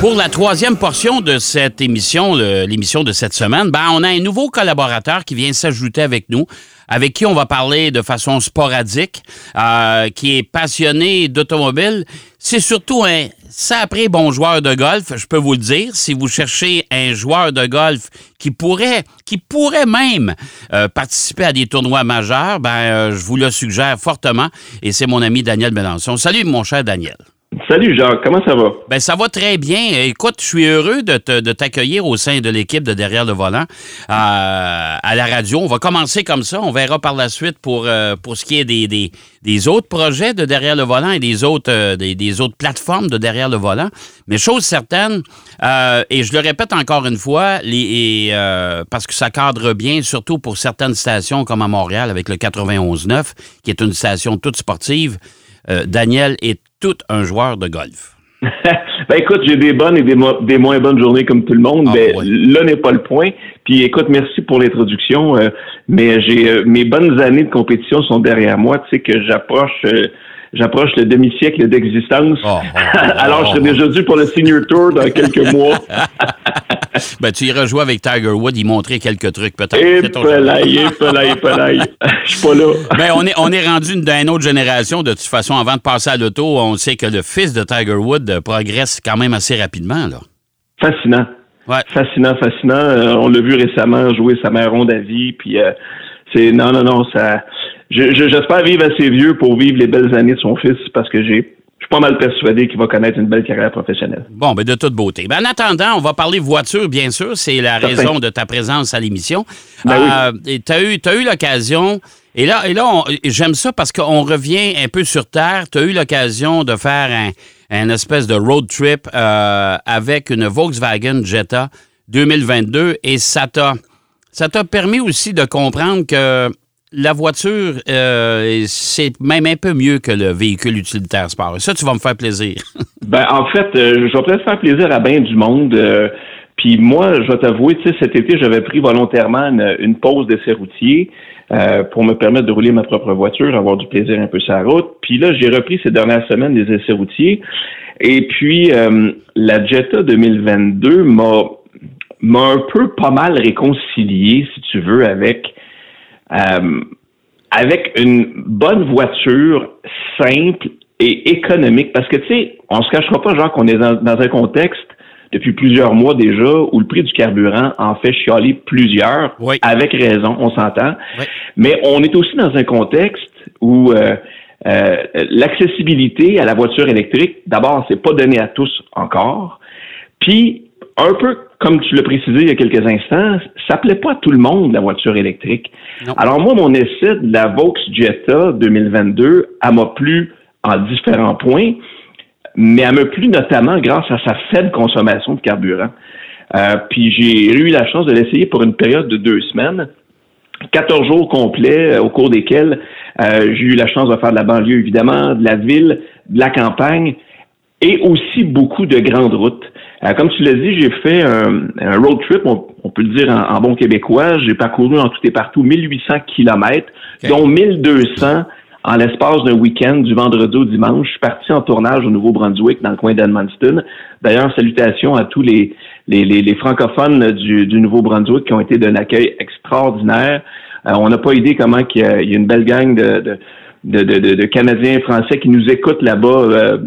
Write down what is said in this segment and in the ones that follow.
Pour la troisième portion de cette émission, l'émission de cette semaine, ben, on a un nouveau collaborateur qui vient s'ajouter avec nous, avec qui on va parler de façon sporadique, euh, qui est passionné d'automobile. C'est surtout un sacré bon joueur de golf, je peux vous le dire. Si vous cherchez un joueur de golf qui pourrait, qui pourrait même euh, participer à des tournois majeurs, ben, euh, je vous le suggère fortement. Et c'est mon ami Daniel Mélenchon. Salut, mon cher Daniel. Salut Jacques, comment ça va? Ben, ça va très bien. Écoute, je suis heureux de, te- de t'accueillir au sein de l'équipe de Derrière le volant euh, à la radio. On va commencer comme ça. On verra par la suite pour, euh, pour ce qui est des, des, des autres projets de Derrière le volant et des autres, euh, des, des autres plateformes de Derrière le volant. Mais chose certaine, et je le répète encore une fois, les, parce que ça cadre bien, surtout pour certaines stations comme à Montréal avec le 91.9, qui est une station toute sportive, Daniel est tout un joueur de golf. ben écoute, j'ai des bonnes et des, mo- des moins bonnes journées comme tout le monde. Ah, mais ouais. là n'est pas le point. Puis écoute, merci pour l'introduction. euh, mais j'ai euh, mes bonnes années de compétition sont derrière moi. Tu sais que j'approche euh, j'approche le demi-siècle d'existence. Oh, oh, oh, Alors je serai oh, déjà dû pour le Senior Tour dans quelques mois. Ben, tu iras jouer avec Tiger Wood, y montrer quelques trucs peut-être. Et C'est ton jeu. pelaille, et pelaille, pelaille. Je suis pas là. Ben, on est, on est rendu une- d'une autre génération. De toute façon, avant de passer à l'auto, on sait que le fils de Tiger Wood euh, progresse quand même assez rapidement. Là. Fascinant. Ouais. Fascinant, fascinant. Euh, on l'a vu récemment jouer sa mère ronde à vie. Puis euh, c'est non, non, non, ça. Je- je- J'espère vivre assez vieux pour vivre les belles années de son fils parce que j'ai. Je suis pas mal persuadé qu'il va connaître une belle carrière professionnelle. Bon, ben de toute beauté. Ben, en attendant, on va parler voiture, bien sûr. C'est la Certain. raison de ta présence à l'émission. Ben tu as eu, t'as eu l'occasion, et là, et là j'aime ça parce qu'on revient un peu sur Terre. Tu as eu l'occasion de faire un, un espèce de road trip euh, avec une Volkswagen Jetta 2022 et ça t'a ça t'a permis aussi de comprendre que la voiture, euh, c'est même un peu mieux que le véhicule utilitaire sport. Ça, tu vas me faire plaisir. Ben, en fait, euh, je vais peut-être faire plaisir à bien du monde. euh, puis moi, je vais t'avouer, tu sais, cet été, j'avais pris volontairement une, une pause d'essai routier euh, pour me permettre de rouler ma propre voiture, avoir du plaisir un peu sur la route. Puis là, j'ai repris ces dernières semaines des essais routiers. Et puis, euh, la Jetta 2022 m'a m'a un peu pas mal réconcilié, si tu veux, avec euh, avec une bonne voiture simple et économique. Parce que, tu sais, on se cachera pas, genre, qu'on est dans, dans un contexte depuis plusieurs mois déjà où le prix du carburant en fait chialer plusieurs, Oui. avec raison, on s'entend. Oui. Mais on est aussi dans un contexte où euh, euh, l'accessibilité à la voiture électrique, d'abord, c'est pas donné à tous encore. Puis, un peu comme tu l'as précisé il y a quelques instants, ça plaît pas à tout le monde, la voiture électrique. Non. Alors moi, mon essai de la Vaux Jetta 2022, elle m'a plu en différents points, mais elle m'a plu notamment grâce à sa faible consommation de carburant. Euh, puis j'ai eu la chance de l'essayer pour une période de deux semaines. 14 jours complets euh, au cours desquels euh, j'ai eu la chance de faire de la banlieue, évidemment, de la ville, de la campagne et aussi beaucoup de grandes routes. Euh, comme tu l'as dit, j'ai fait un, un road trip, on, on peut le dire en, en bon québécois. J'ai parcouru en tout et partout 1800 kilomètres, dont 1200 en l'espace d'un week-end du vendredi au dimanche. Je suis parti en tournage au Nouveau-Brunswick, dans le coin d'Edmundston. D'ailleurs, salutations à tous les, les, les, les francophones du, du Nouveau-Brunswick qui ont été d'un accueil extraordinaire. Euh, on n'a pas idée comment qu'il y, a, il y a une belle gang de, de de, de, de, de Canadiens et Français qui nous écoutent là-bas, euh,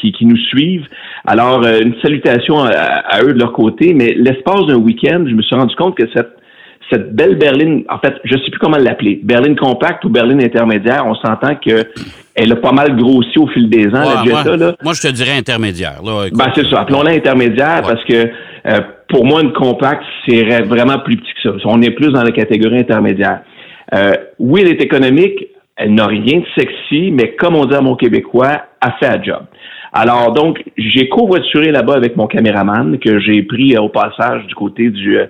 qui, qui nous suivent. Alors, euh, une salutation à, à eux de leur côté, mais l'espace d'un week-end, je me suis rendu compte que cette, cette belle berline, en fait, je sais plus comment l'appeler, berline compacte ou berline intermédiaire, on s'entend que elle a pas mal grossi au fil des ans, la Ouais, Jetta, moi, là. moi, je te dirais intermédiaire. Là, Écoute, Ben, c'est ça. Appelons-la intermédiaire Ouais. parce que euh, pour moi, une compacte, c'est ra- vraiment plus petit que ça. On est plus dans la catégorie intermédiaire. Euh, oui, elle est économique, elle n'a rien de sexy, mais comme on dit à mon québécois, elle fait un job. Alors donc, j'ai covoituré là-bas avec mon caméraman que j'ai pris euh, au passage du côté du euh,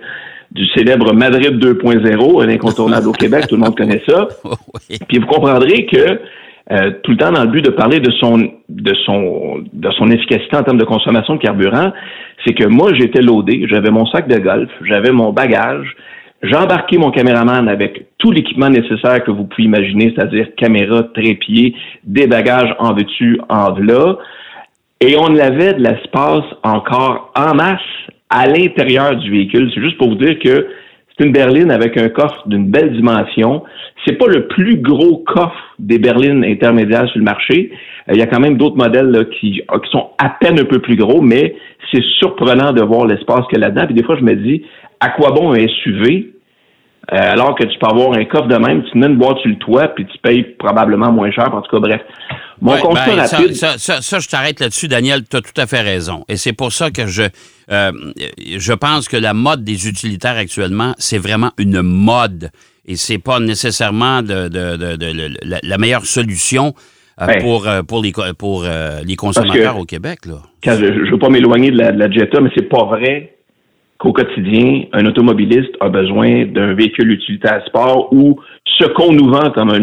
du célèbre Madrid 2.0, un incontournable au Québec, tout le monde connaît ça. oui. Puis vous comprendrez que euh, tout le temps dans le but de parler de son de son de son efficacité en termes de consommation de carburant, c'est que moi j'étais loadé, j'avais mon sac de golf, j'avais mon bagage, J'ai embarqué mon caméraman avec tout l'équipement nécessaire que vous pouvez imaginer, c'est-à-dire caméra, trépied, des bagages en veux-tu, en v'là. Et on avait de l'espace encore en masse à l'intérieur du véhicule. C'est juste pour vous dire que c'est une berline avec un coffre d'une belle dimension. C'est pas le plus gros coffre des berlines intermédiaires sur le marché. Euh, il y a quand même d'autres modèles qui, qui, sont à peine un peu plus gros, mais c'est surprenant de voir l'espace qu'il y a là-dedans. Puis des fois, je me dis, à quoi bon un SUV euh, alors que tu peux avoir un coffre de même, tu mets une boîte sur le toit, puis tu payes probablement moins cher. En tout cas, bref. Mon constat ben, rapide... Ça, ça, ça, je t'arrête là-dessus, Daniel. Tu as tout à fait raison. Et c'est pour ça que je, euh, je pense que la mode des utilitaires actuellement, c'est vraiment une mode. Et c'est pas nécessairement de, de, de, la, meilleure solution euh, ben, pour, pour, les, pour les consommateurs au Québec. Là. je ne veux pas m'éloigner de la, de la Jetta, mais c'est pas vrai qu'au quotidien, un automobiliste a besoin d'un véhicule utilitaire sport ou ce qu'on nous vend comme un,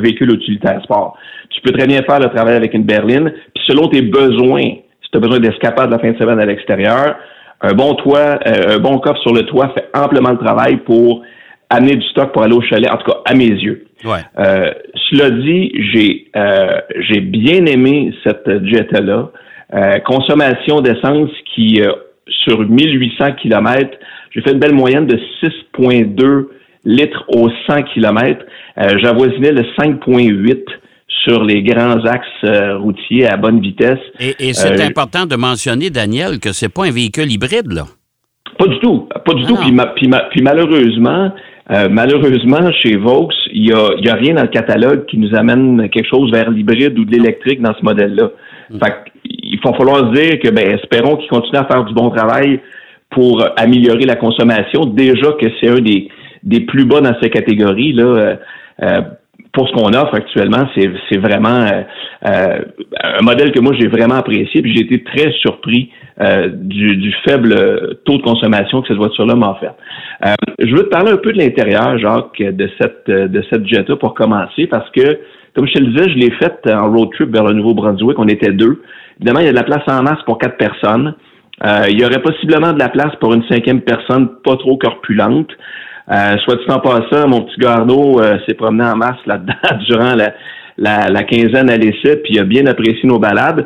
véhicule utilitaire sport. Tu peux très bien faire le travail avec une berline, puis selon tes besoins, si tu as besoin d'escapade la fin de semaine à l'extérieur, un bon toit, euh, un bon coffre sur le toit fait amplement le travail pour amener du stock pour aller au chalet, en tout cas à mes yeux. Ouais. Euh, cela dit, j'ai euh, j'ai bien aimé cette Jetta-là. Euh, consommation d'essence qui sur 1800 km, j'ai fait une belle moyenne de 6,2 litres au 100 km. Euh, J'avoisinais le 5,8 sur les grands axes euh, routiers à bonne vitesse. Et, c'est euh, important de mentionner, Daniel, que c'est pas un véhicule hybride, là. Pas du tout, pas du tout. Ah puis, puis, malheureusement, euh, malheureusement, chez Vaux, il y a, y a, rien dans le catalogue qui nous amène quelque chose vers l'hybride ou de l'électrique dans ce modèle-là. Hmm. Fait va falloir se dire que, ben, espérons qu'ils continuent à faire du bon travail pour améliorer la consommation. Déjà que c'est un des, des plus bas dans ces catégories, là. Euh, euh, pour ce qu'on offre actuellement, c'est vraiment euh, un modèle que moi j'ai vraiment apprécié. Puis j'ai été très surpris du, du, faible taux de consommation que cette voiture-là m'a offert. je veux te parler un peu de l'intérieur, Jacques, de cette de cette Jetta pour commencer, parce que comme je te le disais, je l'ai faite en road trip vers le Nouveau-Brunswick. On était deux. Évidemment, il y a de la place en masse pour quatre personnes. Euh, il y aurait possiblement de la place pour une cinquième personne pas trop corpulente. Euh, soit dit en passant, mon petit Garneau euh, s'est promené en masse là-dedans durant la, la, la, quinzaine à l'essai, puis il a bien apprécié nos balades.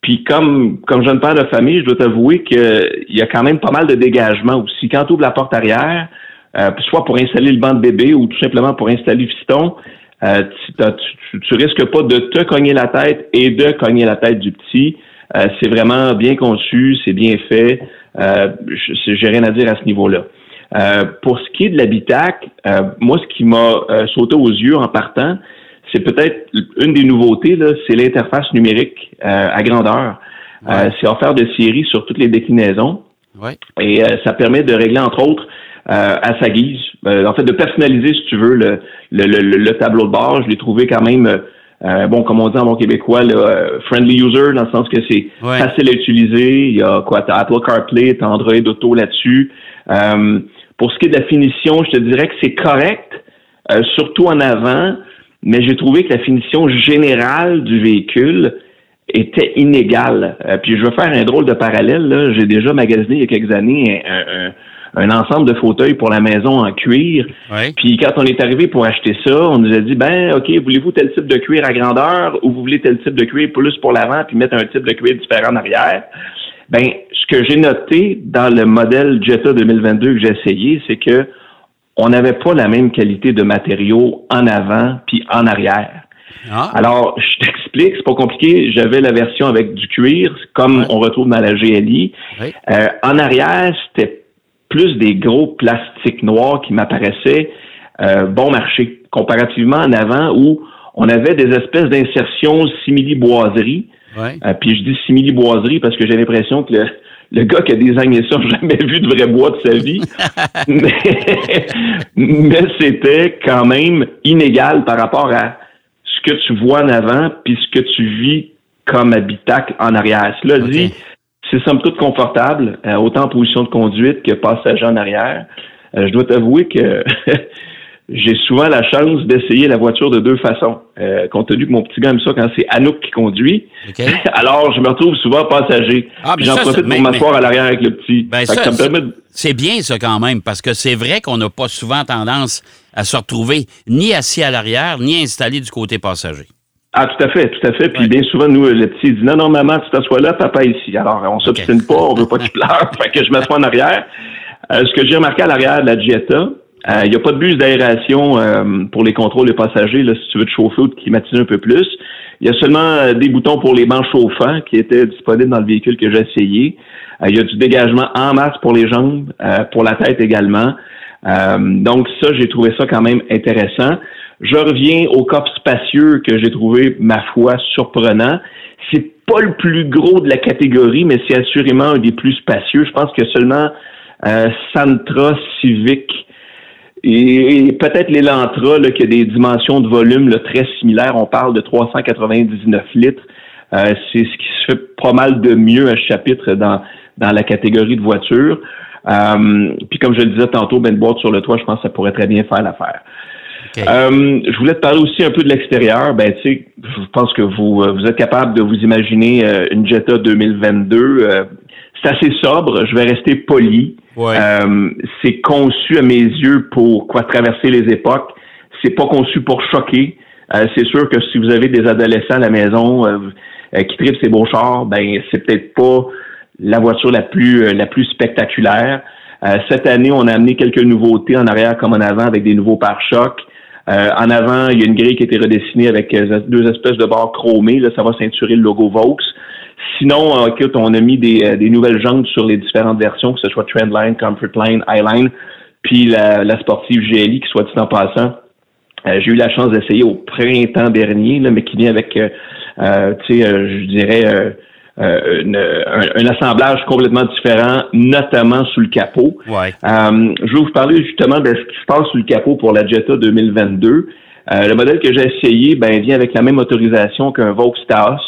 Puis comme comme jeune père de famille, je dois t'avouer qu'il y a quand même pas mal de dégagement aussi. Quand tu ouvres la porte arrière, euh, soit pour installer le banc de bébé ou tout simplement pour installer le fiston, euh, tu, tu, risques pas de te cogner la tête et de cogner la tête du petit. Euh, c'est vraiment bien conçu, c'est bien fait. Euh, J'ai rien à dire à ce niveau-là. Euh, pour ce qui est de l'habitacle, euh, moi, ce qui m'a sauté aux yeux en partant, c'est peut-être une des nouveautés, c'est l'interface numérique à grandeur. c'est offert de série sur toutes les déclinaisons. Et ça permet de régler, entre autres, à sa guise, en fait, de personnaliser, si tu veux, le, le, le, tableau de bord. Je l'ai trouvé quand même, euh, bon, comme on dit en bon québécois, euh, friendly user, dans le sens que c'est facile à utiliser. Il y a quoi, t'as Apple CarPlay, t'as Android Auto là-dessus. Euh, pour ce qui est de la finition, je te dirais que c'est correct, surtout en avant, mais j'ai trouvé que la finition générale du véhicule était inégale. puis je veux faire un drôle de parallèle. J'ai déjà magasiné il y a quelques années un un ensemble de fauteuils pour la maison en cuir. Puis quand on est arrivé pour acheter ça, on nous a dit ben ok, voulez-vous tel type de cuir à grandeur ou vous voulez tel type de cuir plus pour l'avant puis mettre un type de cuir différent en arrière? Ben ce que j'ai noté dans le modèle Jetta 2022 que j'ai essayé, c'est que on n'avait pas la même qualité de matériaux en avant puis en arrière. Ah. Alors, je t'explique, c'est pas compliqué. J'avais la version avec du cuir, comme on retrouve dans la GLI. Euh, en arrière, c'était plus des gros plastiques noirs qui m'apparaissaient euh, bon marché, comparativement en avant où on avait des espèces d'insertions simili-boiseries. Euh, puis je dis simili-boiserie parce que j'ai l'impression que le, le gars qui a désigné ça n'a jamais vu de vrai bois de sa vie. mais, c'était quand même inégal par rapport à ce que tu vois en avant puis ce que tu vis comme habitacle en arrière. Cela dit, c'est somme toute confortable, euh, autant en position de conduite que passager en arrière. Euh, je dois t'avouer que j'ai souvent la chance d'essayer la voiture de deux façons. Euh, compte tenu que mon petit gars aime ça quand c'est Anouk qui conduit, alors je me retrouve souvent passager. Ah, J'en profite pour mais- m'asseoir à l'arrière avec le petit. Ben, ça, de- C'est bien ça quand même, parce que c'est vrai qu'on n'a pas souvent tendance à se retrouver ni assis à l'arrière, ni installé du côté passager. Ah, tout à fait, tout à fait. Puis Ouais. bien souvent, nous, le petit dit non, non, maman, tu t'assois là, papa ici. Alors, on s'obstine pas, on veut pas qu'il pleure. fait que je m'assois en arrière. Euh, ce que j'ai remarqué à l'arrière de la Jetta, euh, il n'y a pas de buse d'aération euh, pour les contrôles des passagers, là, si tu veux te chauffer ou te climatiser un peu plus. Il y a seulement euh, des boutons pour les bancs chauffants qui étaient disponibles dans le véhicule que j'ai essayé. Euh, il y a du dégagement en masse pour les jambes, euh, pour la tête également. Euh, donc ça, j'ai trouvé ça quand même intéressant. Je reviens au coffre spacieux que j'ai trouvé, ma foi, surprenant. C'est pas le plus gros de la catégorie, mais c'est assurément un des plus spacieux. Je pense que seulement euh, Santra, Civic et, peut-être l'Elantra, qui a des dimensions de volume très similaires. On parle de 399 litres. Euh, c'est ce qui se fait pas mal de mieux à ce chapitre dans, dans la catégorie de voitures. Euh, puis comme je le disais tantôt, ben, une boîte sur le toit, je pense que ça pourrait très bien faire l'affaire. Euh, je voulais te parler aussi un peu de l'extérieur. Ben, tu sais, je pense que vous, euh, vous êtes capable de vous imaginer euh, une Jetta 2022. Euh, c'est assez sobre. Je vais rester poli. Ouais. C'est conçu à mes yeux pour quoi traverser les époques. C'est pas conçu pour choquer. C'est sûr que si vous avez des adolescents à la maison qui tripent ces beaux chars, ben c'est peut-être pas la voiture la plus la plus spectaculaire. Cette année, on a amené quelques nouveautés en arrière comme en avant avec des nouveaux pare-chocs. Euh, en avant, il y a une grille qui a été redessinée avec euh, deux espèces de barres chromées. Là, ça va ceinturer le logo Vaux. Sinon, euh, écoute, on a mis des, euh, des nouvelles jantes sur les différentes versions, que ce soit Trendline, Comfortline, Highline, puis la, la sportive GLI, qui soit dit en passant. Euh, j'ai eu la chance d'essayer au printemps dernier, là, mais qui vient avec, euh, tu sais, je dirais, euh, une- un, un assemblage complètement différent, notamment sous le capot. Ouais. Euh, je vais vous parler justement de ce qui se passe sous le capot pour la Jetta 2022. Euh, le modèle que j'ai essayé ben, vient avec la même autorisation qu'un Vaux Taos,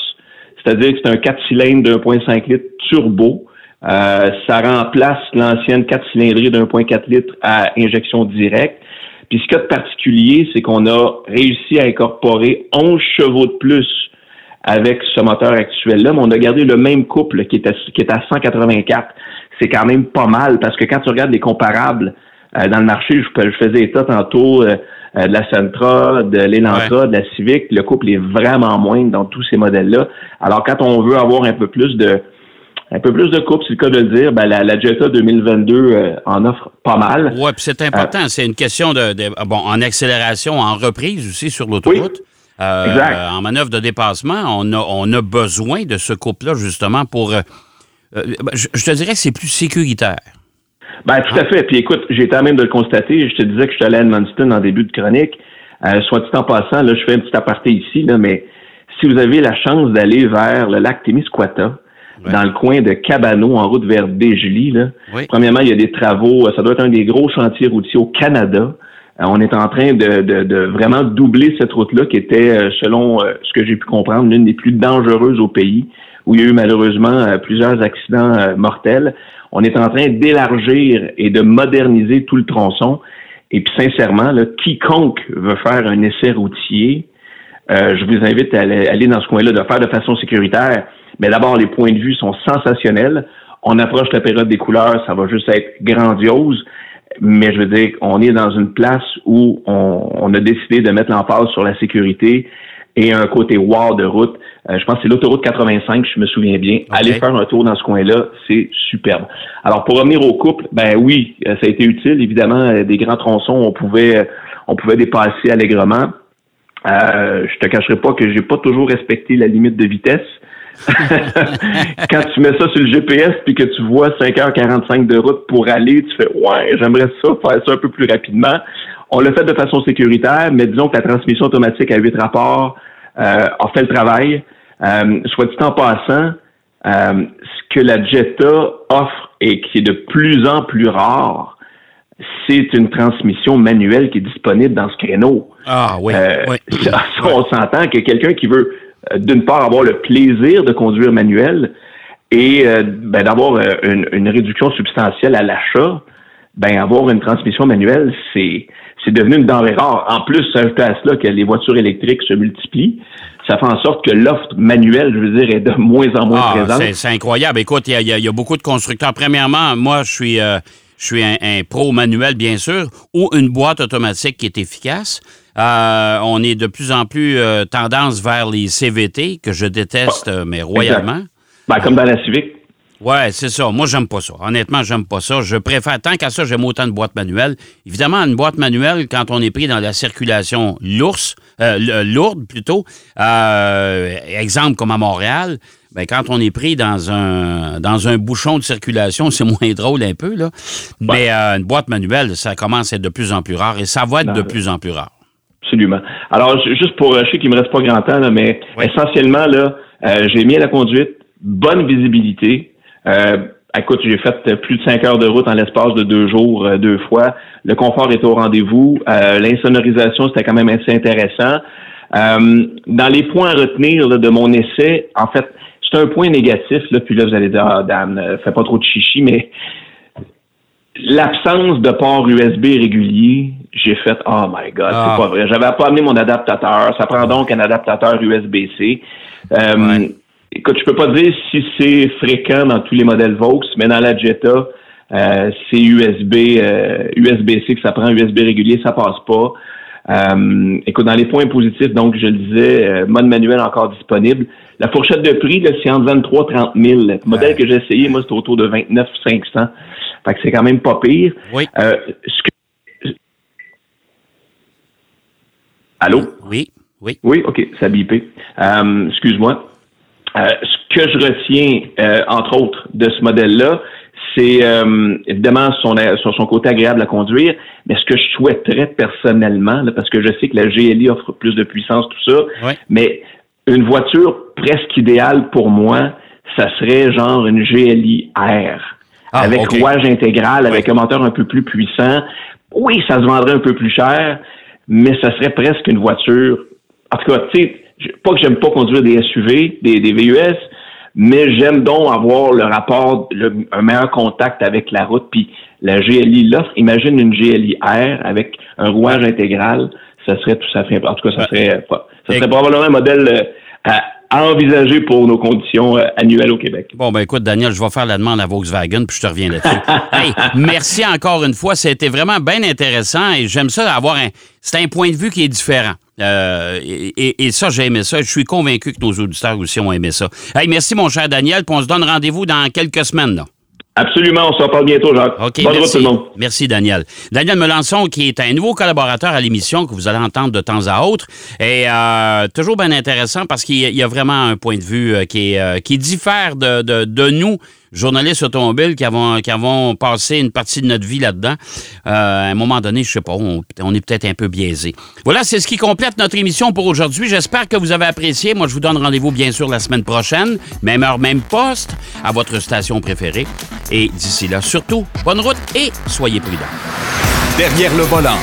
c'est-à-dire que c'est un 4 cylindres de 1.5 litres turbo. Euh, ça remplace l'ancienne 4 cylindrée de 1.4 litres à injection directe. Puis ce qu'il y a de particulier, c'est qu'on a réussi à incorporer 11 chevaux de plus avec ce moteur actuel-là, mais on a gardé le même couple qui est à, qui est à 184. C'est quand même pas mal parce que quand tu regardes les comparables euh, dans le marché, je, je faisais état tantôt euh, euh, de la Sentra, de l'Elantra, de la Civic, le couple est vraiment moindre dans tous ces modèles-là. Alors quand on veut avoir un peu plus de un peu plus de couple, c'est le cas de le dire, ben, la, la Jetta 2022 euh, en offre pas mal. Oui, puis c'est important. c'est une question de, de- Bon, en accélération, en reprise aussi sur l'autoroute. Euh, en manœuvre de dépassement, on a, on a besoin de ce couple-là, justement, pour. euh, euh, je, je te dirais que c'est plus sécuritaire. Ben, tout à fait. Puis écoute, j'ai été à même de le constater. Je te disais que je suis allé à Edmundston en début de chronique. Euh, soit dit en passant, là, je fais un petit aparté ici, là, mais si vous avez la chance d'aller vers le lac Témiscouata, Ouais. dans le coin de Cabano, en route vers Dégely, là, Oui. premièrement, il y a des travaux. Ça doit être un des gros chantiers routiers au Canada. Euh, on est en train de, de- de vraiment doubler cette route-là, qui était, euh, selon euh, ce que j'ai pu comprendre, l'une des plus dangereuses au pays, où il y a eu malheureusement plusieurs accidents mortels. On est en train d'élargir et de moderniser tout le tronçon. Et puis sincèrement, là, quiconque veut faire un essai routier, euh, je vous invite à aller, aller dans ce coin-là, de faire de façon sécuritaire. Mais d'abord, les points de vue sont sensationnels. On approche la période des couleurs, ça va juste être grandiose. Mais je veux dire, on est dans une place où on, on a décidé de mettre l'emphase sur la sécurité et un côté wow de route. Euh, je pense que c'est l'autoroute 85, je me souviens bien. Allez faire un tour dans ce coin-là, c'est superbe. Alors pour revenir au couple, ben oui, euh, ça a été utile. Évidemment, euh, des grands tronçons, on pouvait, on pouvait dépasser allègrement. Euh, je te cacherai pas que j'ai pas toujours respecté la limite de vitesse. Quand tu mets ça sur le GPS puis que tu vois 5h45 de route pour aller, tu fais ouais, j'aimerais ça faire ça un peu plus rapidement. On l'a fait de façon sécuritaire, mais disons que la transmission automatique à huit rapports euh, a fait le travail. Euh, soit dit en passant, euh, ce que la Jetta offre et qui est de plus en plus rare, c'est une transmission manuelle qui est disponible dans ce créneau. Ah oui. Euh, oui. on s'entend que quelqu'un qui veut, d'une part, avoir le plaisir de conduire manuel et euh, ben, d'avoir euh, une, une réduction substantielle à l'achat, ben avoir une transmission manuelle, c'est c'est devenu une denrée rare. En plus, ajouter à cela que les voitures électriques se multiplient, ça fait en sorte que l'offre manuelle, je veux dire, est de moins en moins Ah, présente. c'est- c'est incroyable. Écoute, il y, y a- il y a beaucoup de constructeurs. Premièrement, moi, je suis, euh, je suis un, un pro manuel, bien sûr, ou une boîte automatique qui est efficace. Euh, on est de plus en plus euh, tendance vers les CVT, que je déteste, euh, mais royalement. Ben, comme dans la Civic. Ouais, c'est ça. Moi, j'aime pas ça. Honnêtement, j'aime pas ça. Je préfère, tant qu'à ça, j'aime autant de boîtes manuelles. Évidemment, une boîte manuelle, quand on est pris dans la circulation lourde plutôt, exemple comme à Montréal, ben, quand on est pris dans un, dans un bouchon de circulation, c'est moins drôle un peu, là. Mais une boîte manuelle, ça commence à être de plus en plus rare et ça va être Non, de plus en plus rare. Absolument. Alors, ju- juste pour, euh, je sais qu'il me reste pas grand temps, là, mais Oui. essentiellement, là, euh, j'ai mis à la conduite, bonne visibilité. Euh, écoute, j'ai fait euh, plus de cinq heures de route en l'espace de deux jours, euh, deux fois. Le confort est au rendez-vous. L'insonorisation, c'était quand même assez intéressant. Euh, dans les points à retenir là, de mon essai, en fait, c'est un point négatif, là, puis là, vous allez dire, ah, Dan, fais pas trop de chichi, mais l'absence de port USB régulier, j'ai fait oh my god, Ah. c'est pas vrai. J'avais pas amené mon adaptateur. Ça prend donc un adaptateur USB-C. Euh, Ouais. Écoute, je peux pas dire si c'est fréquent dans tous les modèles Vaux, mais dans la Jetta, euh, c'est USB, euh, USB-C que ça prend, USB régulier, ça passe pas. Euh, écoute, dans les points positifs, donc je le disais, euh, mode manuel encore disponible. La fourchette de prix, c'est entre 23 et 30 000. Le modèle Ouais. que j'ai essayé, moi, c'était autour de 29 500. Fait que c'est quand même pas pire. Oui. Euh, ce que... Allô? Oui, oui. Oui, OK, ça a bipé. Euh, Excuse-moi. Euh, ce que je retiens, euh, entre autres, de ce modèle-là, c'est euh, évidemment son, son, son côté agréable à conduire, mais ce que je souhaiterais personnellement, là, parce que je sais que la GLI offre plus de puissance, tout ça, mais une voiture presque idéale pour moi, ça serait genre une GLI R. Ah, avec rouage intégral, avec un moteur un peu plus puissant. Oui, ça se vendrait un peu plus cher, mais ça serait presque une voiture. En tout cas, tu sais, pas que j'aime pas conduire des SUV, des, des VUS, mais j'aime donc avoir le rapport, le- un meilleur contact avec la route. Puis la GLI l'offre. Imagine une GLI R avec un rouage intégral, ça serait tout ça. En tout cas, ça serait, euh, pas- ça serait probablement un modèle euh, à, à envisager pour nos conditions euh, annuelles au Québec. Bon, ben écoute, Daniel, je vais faire la demande à Volkswagen, puis je te reviens là-dessus. hey, merci encore une fois. C'était vraiment bien intéressant et j'aime ça avoir un. C'est un point de vue qui est différent. Euh, et, ça, j'ai aimé ça. Je suis convaincu que nos auditeurs aussi ont aimé ça. Hey, merci, mon cher Daniel, puis on se donne rendez-vous dans quelques semaines. Là. Absolument, on se reparle bientôt, Jacques. OK, Bonne route merci. tout le monde. Merci, Daniel. Daniel Melançon, qui est un nouveau collaborateur à l'émission que vous allez entendre de temps à autre. Et euh, toujours bien intéressant parce qu'il y a- vraiment un point de vue euh, qui, est, qui diffère de, de- de nous, journalistes automobiles, qui avons, qui avons passé une partie de notre vie là-dedans. Euh, à un moment donné, je sais pas, on, on est peut-être un peu biaisé. Voilà, c'est ce qui complète notre émission pour aujourd'hui. J'espère que vous avez apprécié. Moi, je vous donne rendez-vous bien sûr la semaine prochaine, même heure, même poste, à votre station préférée. Et d'ici là, surtout, bonne route et soyez prudents. Derrière le volant.